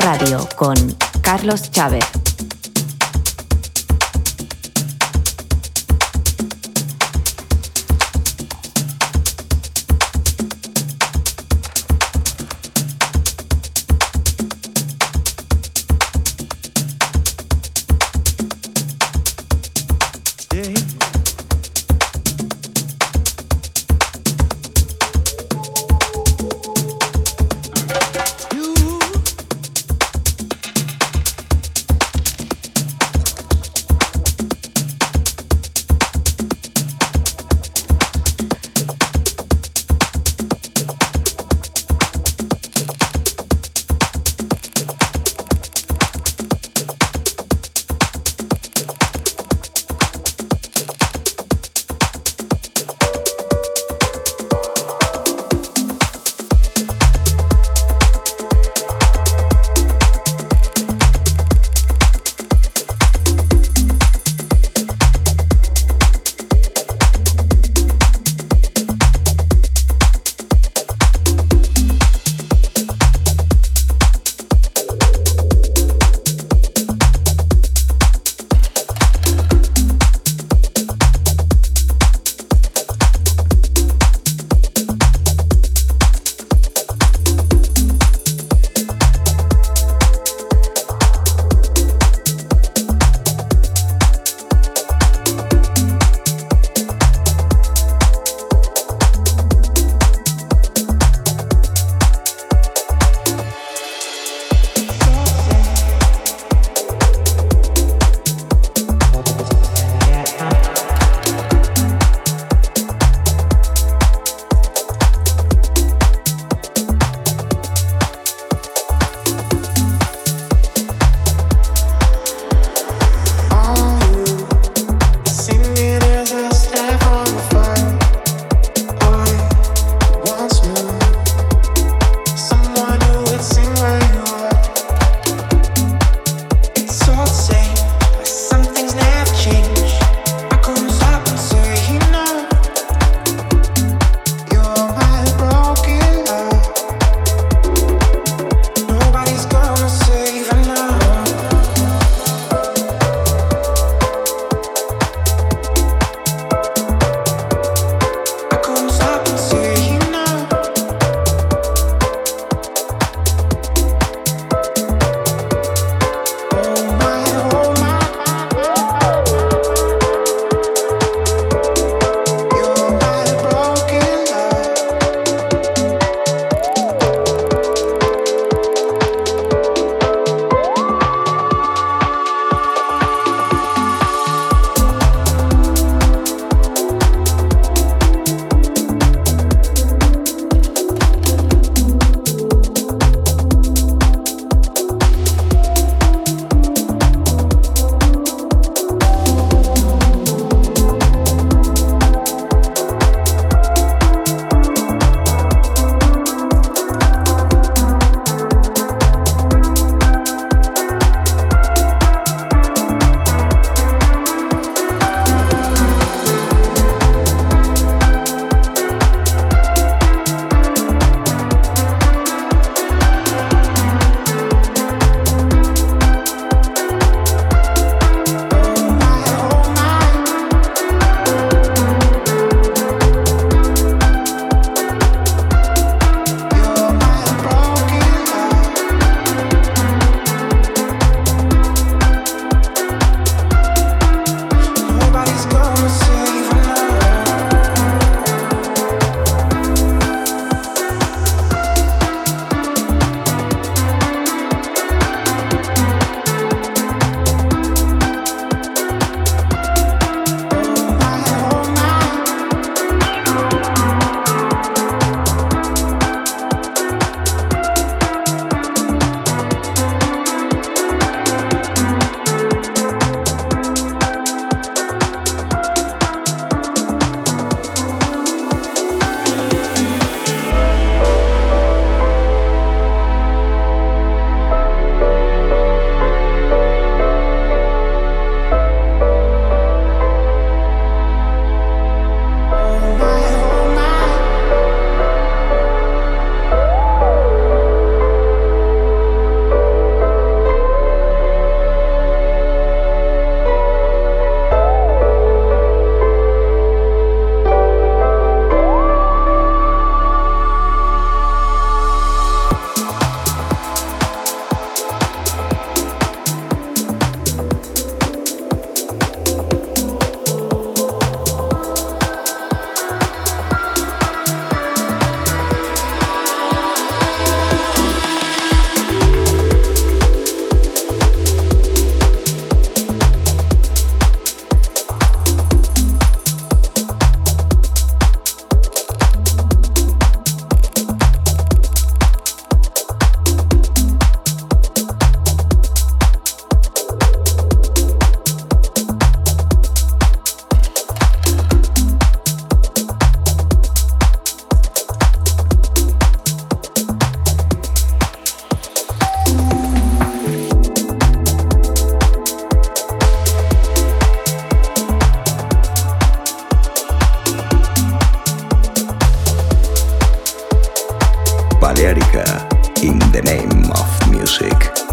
Radio con Carlos Chávez. In the name of music.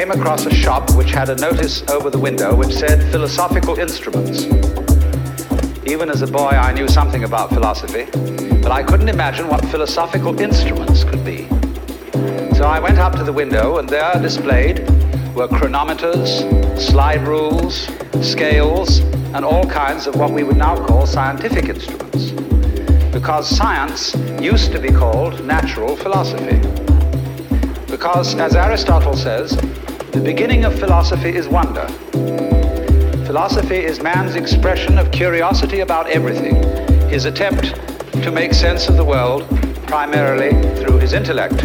Came across a shop which had a notice over the window which said philosophical instruments. Even as a boy, I knew something about philosophy, but I couldn't imagine what philosophical instruments could be. So I went up to the window, and there displayed were chronometers, slide rules, scales, and all kinds of what we would now call scientific instruments. Because science used to be called natural philosophy. Because, as Aristotle says, the beginning of philosophy is wonder. Philosophy is man's expression of curiosity about everything, his attempt to make sense of the world primarily through his intellect.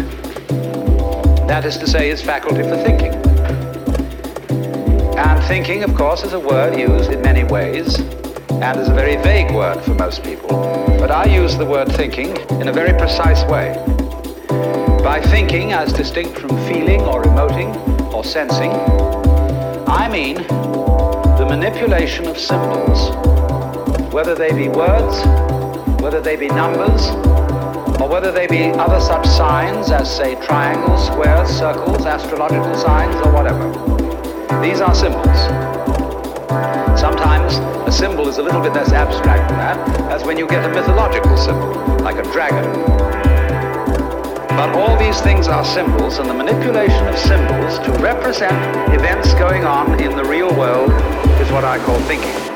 That is to say, his faculty for thinking. And thinking, of course, is a word used in many ways and is a very vague word for most people. But I use the word thinking in a very precise way. By thinking as distinct from feeling or emoting, or sensing. I mean the manipulation of symbols whether they be words, whether they be numbers, or whether they be other such signs as, say, triangles, squares, circles, astrological signs, or whatever. These are symbols. Sometimes a symbol is a little bit less abstract than that, as when you get a mythological symbol, like a dragon. But all these things are symbols, and the manipulation of symbols to represent events going on in the real world is what I call thinking.